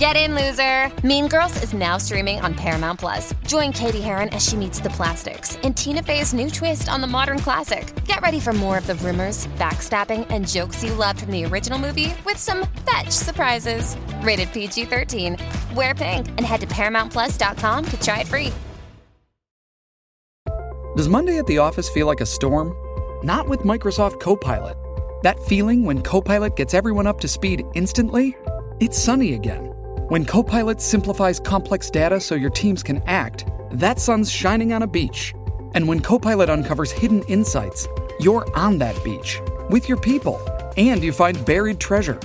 Get in, loser! Mean Girls is now streaming on Paramount Plus. Join Katie Heron as she meets the plastics in Tina Fey's new twist on the modern classic. Get ready for more of the rumors, backstabbing, and jokes you loved from the original movie with some fetch surprises. Rated PG 13. Wear pink and head to ParamountPlus.com to try it free. Does Monday at the office feel like a storm? Not with Microsoft Copilot. That feeling when Copilot gets everyone up to speed instantly? It's sunny again. When Copilot simplifies complex data so your teams can act, that sun's shining on a beach. And when Copilot uncovers hidden insights, you're on that beach with your people and you find buried treasure.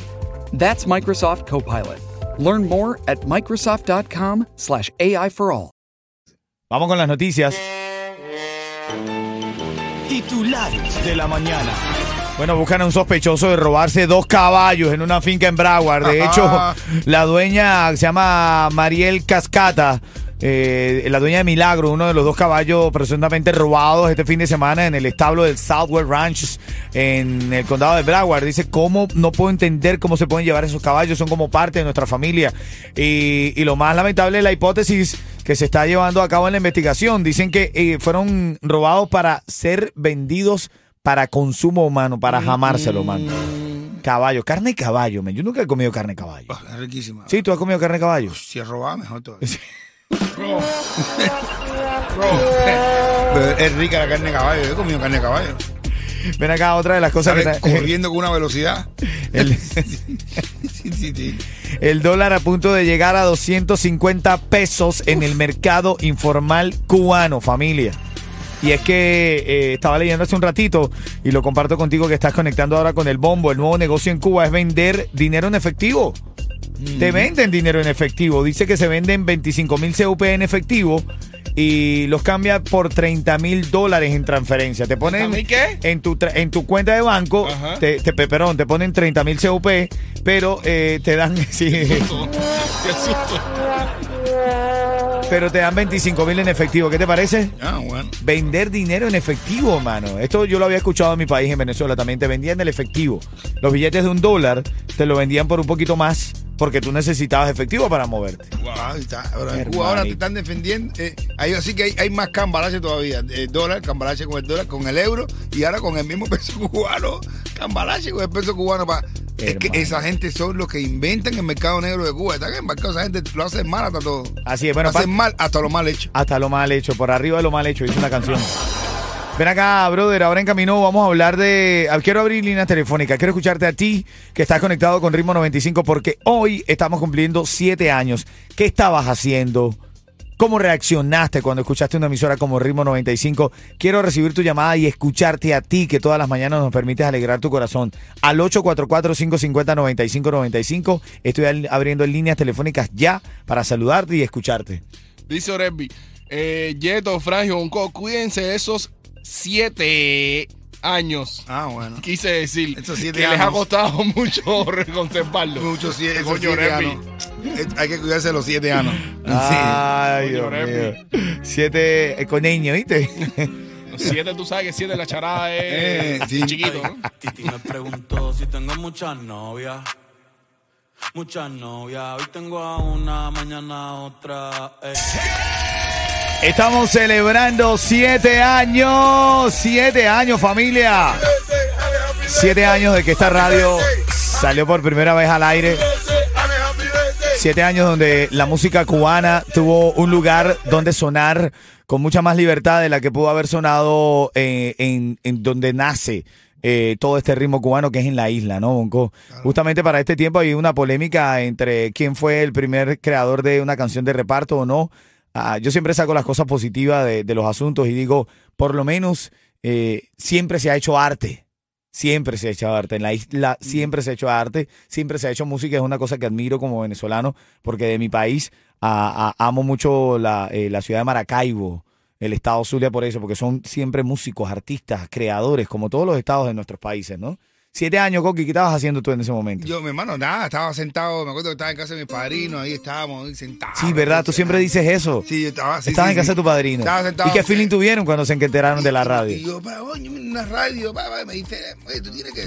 That's Microsoft Copilot. Learn more at Microsoft.com/slash AI for all. Vamos con las noticias. Titulares de la mañana. Bueno, buscan a un sospechoso de robarse dos caballos en una finca en Broward. De hecho, la dueña se llama Mariel Cascata. eh, la dueña de Milagro, uno de los dos caballos presuntamente robados este fin de semana en el establo del Southwest Ranch en el condado de Broward. Dice, ¿cómo no puedo entender cómo se pueden llevar esos caballos? Son como parte de nuestra familia. Y, y lo más lamentable es la hipótesis que se está llevando a cabo en la investigación. Dicen que eh, fueron robados para ser vendidos para consumo humano, para jamárselo, man. Caballo, carne de caballo, man. Yo nunca he comido carne de caballo. Ah, Es riquísima. Sí, tú has comido carne de caballo. Si es robada, mejor todavía. Robo. Robo. Pero es rica la carne de caballo. Yo he comido carne de caballo. Ven acá, otra de las cosas que corriendo con una velocidad. el, Sí, sí, sí. el dólar a punto de llegar a 250 pesos en el mercado informal cubano, familia. Y es que eh, estaba leyendo hace un ratito y lo comparto contigo que estás conectando ahora con el bombo. El nuevo negocio en Cuba es vender dinero en efectivo. Te venden dinero en efectivo. Dice que se venden 25 mil CUP en efectivo y los cambia por 30 mil dólares en transferencia. Te ponen ¿30,000 qué? en tu en tu cuenta de banco, Ajá. te, te, pe- perdón, te ponen 30 mil CUP, pero eh, te dan sí, Qué susto. Pero te dan 25 mil en efectivo. ¿Qué te parece? Ah, bueno. Vender dinero en efectivo, mano. Esto yo lo había escuchado en mi país, en Venezuela. También te vendían el efectivo. Los billetes de un dólar te lo vendían por un poquito más porque tú necesitabas efectivo para moverte. Wow, está. Ahora, en Hermanito. Cuba ahora te están defendiendo. eh, ahí así que hay, hay más cambalache todavía. El dólar, cambalache con el dólar, con el euro y ahora con el mismo peso cubano. Cambalache con el peso cubano. Pa. Es que esa gente son los que inventan el mercado negro de Cuba. Están embarcados. Esa gente lo hacen mal hasta todo. Así es, bueno, hacen pa- mal hasta lo mal hecho. Hasta lo mal hecho, por arriba de lo mal hecho, dice una canción. Ven acá, brother, ahora en camino vamos a hablar de... ah, Quiero abrir líneas telefónicas, quiero escucharte a ti que estás conectado con Ritmo 95 porque hoy estamos cumpliendo siete años. ¿Qué estabas haciendo? ¿Cómo reaccionaste cuando escuchaste una emisora como Ritmo 95? Quiero recibir tu llamada y escucharte a ti, que todas las mañanas nos permites alegrar tu corazón. Al 844-550-9595. Estoy abriendo líneas telefónicas ya para saludarte y escucharte. Dice Oresby, eh, Yeto, Frangio, Bonco, cuídense de esos siete años. Ah, bueno. Quise decir Esos siete que les ha años. costado mucho conservarlo. Muchos siete, Coño, siete años. Hay que cuidarse de los siete años. Ay, Dios mío. Siete eh, coneños, ¿viste? Los Siete, tú sabes que siete la charada es Eh, sí. chiquito, ¿no? Titi me preguntó si tengo muchas novias. Muchas novias. Hoy tengo a una, mañana a otra. eh. Estamos celebrando siete años. Siete años, familia. Siete años de que esta radio salió por primera vez al aire. Siete años donde la música cubana tuvo un lugar donde sonar con mucha más libertad de la que pudo haber sonado eh, en, en donde nace eh, todo este ritmo cubano que es en la isla, ¿no, Bonco? Justamente para este tiempo hay una polémica entre quién fue el primer creador de una canción de reparto o no. Ah, yo siempre saco las cosas positivas de, de los asuntos y digo, por lo menos eh, siempre se ha hecho arte. Siempre se ha hecho arte. En la isla siempre se ha hecho arte, siempre se ha hecho música. Es una cosa que admiro como venezolano, porque de mi país amo mucho la, eh, la ciudad de Maracaibo. el estado Zulia por eso, porque son siempre músicos, artistas, creadores, como todos los estados de nuestros países, ¿no? Siete años, Coqui, ¿qué estabas haciendo tú en ese momento? Yo, mi hermano, nada, estaba sentado, me acuerdo que estaba en casa de mi padrino, ahí estábamos, ahí sentados. Sí, ¿verdad? Tú siempre dices eso. Sí, yo estaba sí, Estabas sí, en casa sí. de tu padrino. Estaba sentado. ¿Y qué feeling tuvieron cuando se enteraron de la Y radio? yo, pa, oye, una radio, me dice, oye, tú tienes que,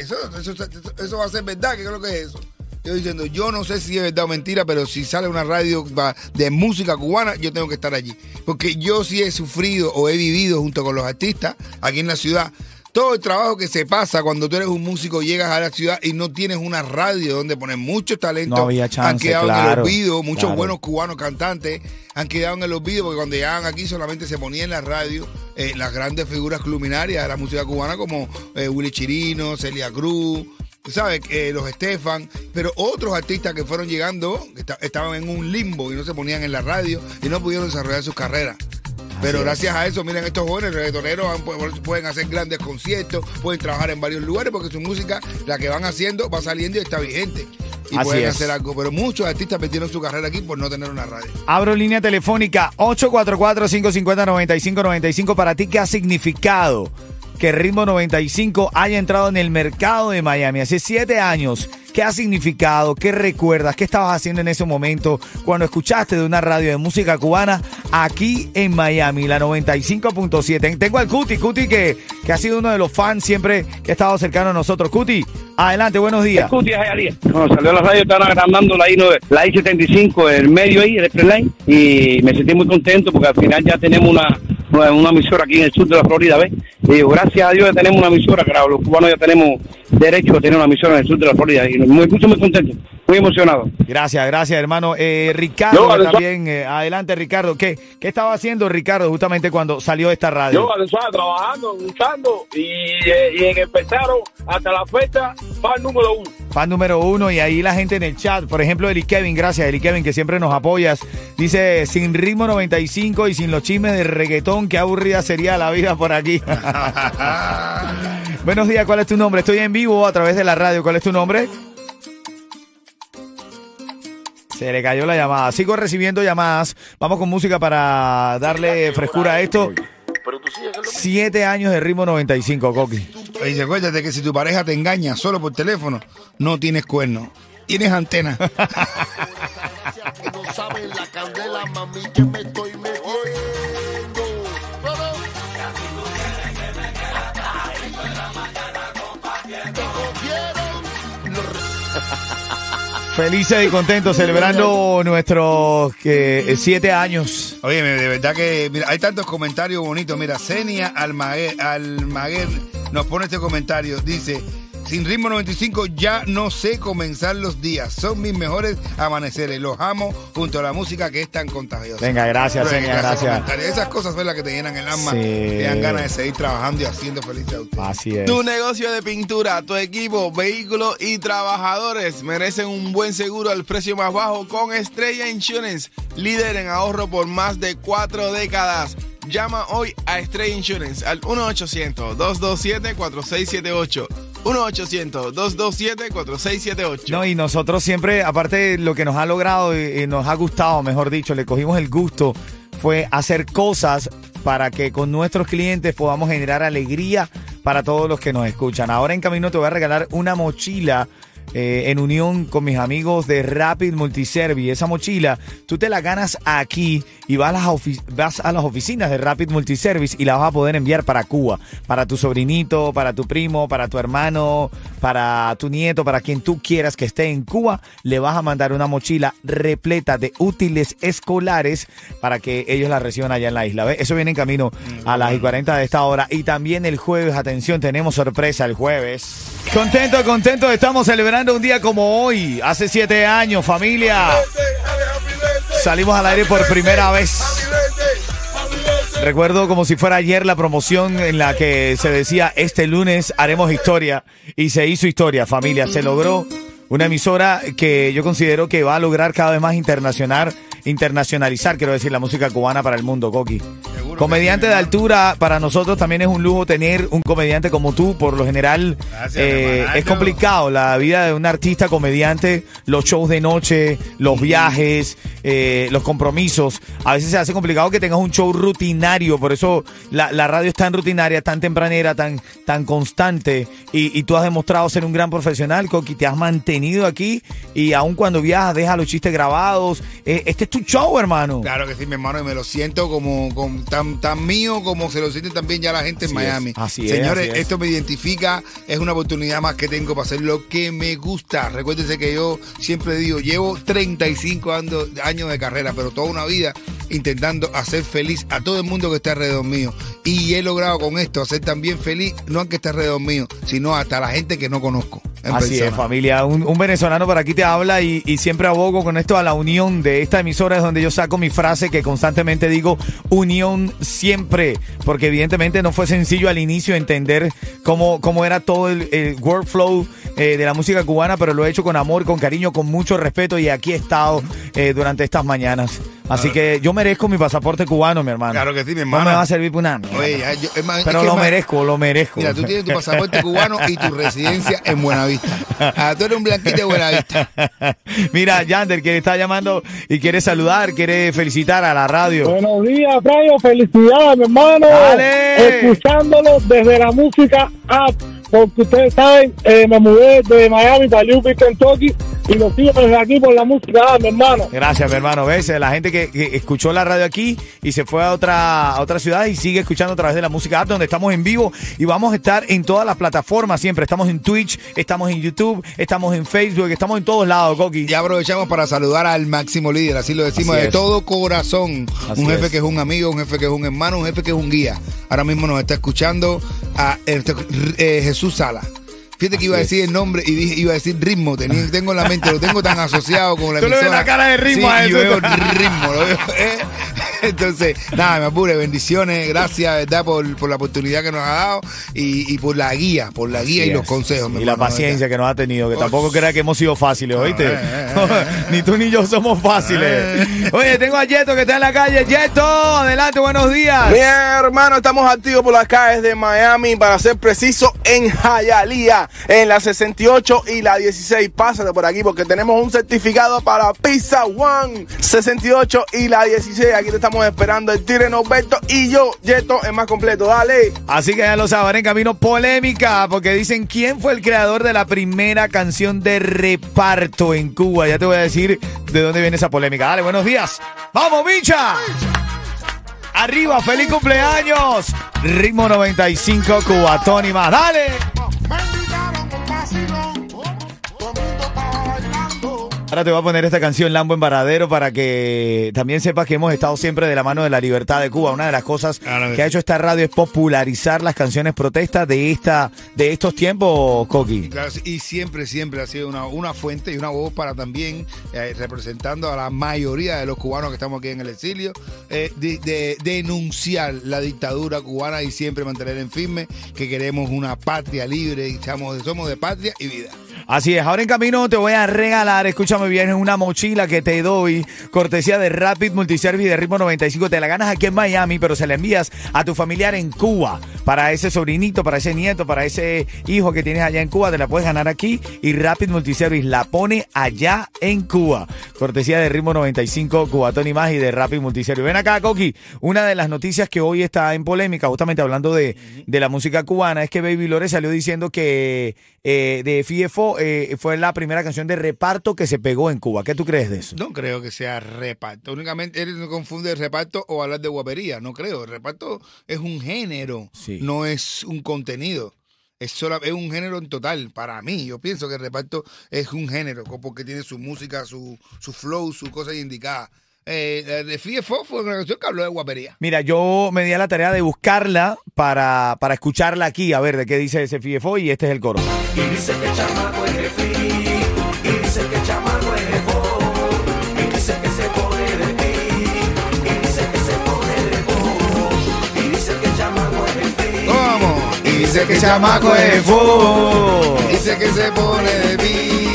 eso, eso, eso, va a ser verdad, ¿qué es lo que es eso? Yo diciendo, yo no sé si es verdad o mentira, pero si sale una radio de música cubana, yo tengo que estar allí. Porque yo sí he sufrido o he vivido junto con los artistas aquí en la ciudad. Todo el trabajo que se pasa cuando tú eres un músico, llegas a la ciudad y no tienes una radio donde poner muchos talentos. No había chance, han quedado en el olvido, muchos claro. buenos cubanos cantantes han quedado en el olvido porque cuando llegaban aquí solamente se ponían en la radio eh, las grandes figuras luminarias de la música cubana como eh, Willy Chirino, Celia Cruz, ¿sabes? Eh, los Estefan, pero otros artistas que fueron llegando que esta- estaban en un limbo y no se ponían en la radio y no pudieron desarrollar sus carreras. Pero gracias a eso, miren, estos jóvenes reggaetoneros pueden hacer grandes conciertos, pueden trabajar en varios lugares porque su música, la que van haciendo, va saliendo y está vigente. Y Así pueden es. hacer algo. Pero muchos artistas perdieron su carrera aquí por no tener una radio. Abro línea telefónica 844-550-9595 para ti. ¿Qué ha significado que Ritmo 95 haya entrado en el mercado de Miami hace siete años? ¿Qué ha significado? ¿Qué recuerdas? ¿Qué estabas haciendo en ese momento cuando escuchaste de una radio de música cubana aquí en Miami, la 95.7? Tengo al Cuti, Cuti que, que ha sido uno de los fans siempre que ha estado cercano a nosotros. Cuti, adelante, buenos días. Cuti. Cuando salió la radio estaban agrandando la I, la I-75, el medio ahí, el express line, y me sentí muy contento porque al final ya tenemos una, una, una emisora aquí en el sur de la Florida, ¿ves? Y digo, gracias a Dios ya tenemos una emisora, claro, los cubanos ya tenemos derecho a tener una emisora en el sur de la Florida, y muy, mucho muy contento, muy emocionado. Gracias, gracias, hermano. Eh, Ricardo, Yo, también, eh, adelante, Ricardo. ¿Qué, ¿Qué estaba haciendo Ricardo justamente cuando salió esta radio? Yo, estaba trabajando, luchando y, eh, y en empezaron hasta la fecha fan número uno. Fan número uno y ahí la gente en el chat. Por ejemplo, Eli Kevin, gracias, Eli Kevin, que siempre nos apoyas. Dice, sin ritmo 95 y sin los chismes de reggaetón, qué aburrida sería la vida por aquí. Buenos días, ¿cuál es tu nombre? Estoy en vivo a través de la radio. ¿Cuál es tu nombre? Se le cayó la llamada. Sigo recibiendo llamadas. Vamos con música para darle frescura a esto. Siete años de ritmo 95, Coqui. Y acuérdate que si tu pareja te engaña solo por teléfono, no tienes cuerno. Tienes antena. Felices y contentos celebrando nuestros eh, siete años. Oye, de verdad que, mira, hay tantos comentarios bonitos. Mira, Senia Almaguer, Almaguer nos pone este comentario. Dice, sin ritmo 95 ya no sé comenzar los días. Son mis mejores amaneceres. Los amo junto a la música que es tan contagiosa. Venga, gracias, de gracias. Esas cosas son las que te llenan el alma. Sí. Te dan ganas de seguir trabajando y haciendo feliz a usted. Así es. Tu negocio de pintura, tu equipo, vehículos y trabajadores merecen un buen seguro al precio más bajo con Estrella Insurance, líder en ahorro por más de cuatro décadas. Llama hoy a Estrella Insurance al 1-800-227-4678. 1-800-227-4678. No, y nosotros siempre, aparte lo que nos ha logrado y, y nos ha gustado, mejor dicho, le cogimos el gusto, fue hacer cosas para que con nuestros clientes podamos generar alegría para todos los que nos escuchan. Ahora en camino te voy a regalar una mochila. Eh, en unión con mis amigos de Rapid Multiservi. Esa mochila, tú te la ganas aquí y vas a, las vas a las oficinas de Rapid Multiservice y la vas a poder enviar para Cuba, para tu sobrinito, para tu primo, para tu hermano, para tu nieto, para quien tú quieras que esté en Cuba, le vas a mandar una mochila repleta de útiles escolares para que ellos la reciban allá en la isla. Eso viene en camino a las y 40 de esta hora. Y también el jueves, atención, tenemos sorpresa el jueves. Contento, contento, estamos celebrando un día como hoy, hace siete años, familia. Salimos al aire por primera vez. Recuerdo como si fuera ayer la promoción en la que se decía este lunes haremos historia y se hizo historia, familia. Se logró una emisora que yo considero que va a lograr cada vez más internacional, internacionalizar, quiero decir, la música cubana para el mundo, Coqui. Comediante de altura, para nosotros también es un lujo tener un comediante como tú. Por lo general Gracias, eh, es complicado la vida de un artista comediante, los shows de noche, los viajes, eh, los compromisos. A veces se hace complicado que tengas un show rutinario, por eso la, la radio es tan rutinaria, tan tempranera, tan, tan constante. Y, y tú has demostrado ser un gran profesional, Coqui, te has mantenido aquí y aun cuando viajas, deja los chistes grabados. Eh, este es tu show, hermano. Claro que sí, mi hermano, y me lo siento como, como tan, tan mío como se lo siente también ya la gente en Así es, Miami. así es, Señores, así es. esto me identifica, es una oportunidad más que tengo para hacer lo que me gusta. Recuérdense que yo siempre digo, llevo 35 ando- años de carrera, pero toda una vida intentando hacer feliz a todo el mundo que está alrededor mío. Y he logrado con esto hacer también feliz, no al que está alrededor mío, sino hasta la gente que no conozco. Así es, familia. Un, un venezolano por aquí te habla y, y siempre abogo con esto a la unión de esta emisora, es donde yo saco mi frase que constantemente digo, unión siempre, porque evidentemente no fue sencillo al inicio entender cómo, cómo era todo el, el workflow eh, de la música cubana, pero lo he hecho con amor, con cariño, con mucho respeto y aquí he estado eh, durante estas mañanas. Así que yo merezco mi pasaporte cubano, mi hermano. Claro que sí, mi No hermano. me va a servir para una mierda. Oye, yo- es más, es pero que lo es más- merezco, lo merezco. Mira, tú tienes tu pasaporte cubano y tu residencia en Buenavista. Ah, tú eres un blanquito de Buenavista. Mira, Yander, que está llamando y quiere saludar, quiere felicitar a la radio. Buenos días, Frayo. Felicidades, mi hermano. Dale. Escuchándolo desde la música app. Porque ustedes saben, eh, me mudé de Miami para Louisville, Kentucky. Y lo sigo desde aquí por la música app, mi hermano. Gracias, mi hermano. ¿Ves? La gente que, que escuchó la radio aquí y se fue a otra, a otra ciudad y sigue escuchando a través de la música app, donde estamos en vivo y vamos a estar en todas las plataformas siempre. Estamos en Twitch, estamos en YouTube, estamos en Facebook, estamos en todos lados, Coqui. Y aprovechamos para saludar al máximo líder, así lo decimos Así de es. todo corazón. Así un jefe es. que es un amigo, un jefe que es un hermano, un jefe que es un guía. Ahora mismo nos está escuchando a este, eh, Jesús Sala. Fíjate que iba a decir el nombre y dije, iba a decir ritmo. Tenía, tengo en la mente, lo tengo tan asociado con la Tú le ves la cara de ritmo Sí, a yo eso. veo ritmo, lo veo, ¿eh? Entonces, nada, me apure, bendiciones, gracias, ¿verdad? Por, por la oportunidad que nos ha dado y, y por la guía, por la guía Así y los consejos. Y la paciencia que nos ha tenido, que tampoco crea que hemos sido fáciles, ¿oíste? eh, eh, ni tú ni yo somos fáciles. Oye, tengo a Yeto que está en la calle. Yeto, adelante, buenos días. Mi hermano, estamos activos por las calles de Miami, para ser preciso, en Hialeah, en la 68 y la 16. Pásate por aquí porque tenemos un certificado para Pizza One. 68 y la 16. Aquí te estamos esperando el Tire Norberto y yo, Yeto, es más completo. Dale. Así que ya lo saben, en camino polémica, porque dicen quién fue el creador de la primera canción de reparto en Cuba. Ya te voy a decir de dónde viene esa polémica. Dale, buenos días. ¡Vamos, bicha! Arriba, feliz cumpleaños. Ritmo 95, Cubatón y más. ¡Dale! Ahora te voy a poner esta canción Lambo en Varadero para que también sepas que hemos estado siempre de la mano de la libertad de Cuba. Una de las cosas Claro que que ha hecho esta radio es popularizar las canciones protestas de esta de estos tiempos, Coqui. Claro, y siempre, siempre ha sido una, una fuente y una voz para también eh, representando a la mayoría de los cubanos que estamos aquí en el exilio, eh, de, de- denunciar la dictadura cubana y siempre mantener en firme que queremos una patria libre y estamos, somos de patria y vida. Así es, ahora en camino te voy a regalar, escúchame bien, una mochila que te doy, cortesía de Rapid Multiservice de Ritmo 95. Te la ganas aquí en Miami, pero se la envías a tu familiar en Cuba. Para ese sobrinito, para ese nieto, para ese hijo que tienes allá en Cuba, te la puedes ganar aquí y Rapid Multiservice la pone allá en Cuba. Cortesía de Ritmo 95, Cubatón y más y de Rapid Multiservice. Ven acá, Coqui. Una de las noticias que hoy está en polémica, justamente hablando de, de la música cubana, es que Baby Lore salió diciendo que eh, de FIFO eh, fue la primera canción de reparto que se pegó en Cuba. ¿Qué tú crees de eso? No creo que sea reparto. Únicamente él no confunde reparto o hablar de guapería. No creo. El reparto es un género, Sí. no es un contenido. Es, sola- es un género en total. Para mí, yo pienso que el reparto es un género, porque tiene su música, su, su flow, su cosa indicada. Eh, de FIFO fue una canción que habló de guapería. Mira, yo me di a la tarea de buscarla para, para escucharla aquí, a ver de qué dice ese FIFO y este es el coro. ¿Cómo? Y dice que chamaco es fo. Dice que se pone de mí.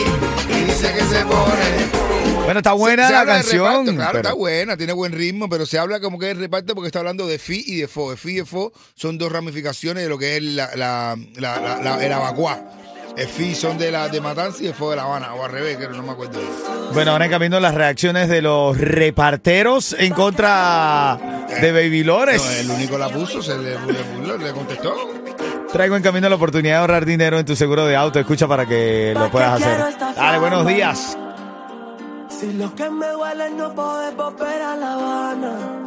Y dice que se pone Bueno, está buena Se- la canción. reparto, claro, pero- está buena, tiene buen ritmo, pero se habla como que es reparto porque está hablando de fi y de fo. De fi y de fo son dos ramificaciones de lo que es la, la, la, la- la- el abacuá. El fi son de la de Matanza y el fo de La Habana, o al revés, que no me acuerdo. Bueno, ahora en camino las reacciones de los reparteros en contra de Baby Lores. No, el único la puso, se le, le- le contestó. Traigo en camino la oportunidad de ahorrar dinero en tu seguro de auto. Escucha para que lo puedas hacer. Dale, buenos días. Si lo que me es no poder volver a La Habana.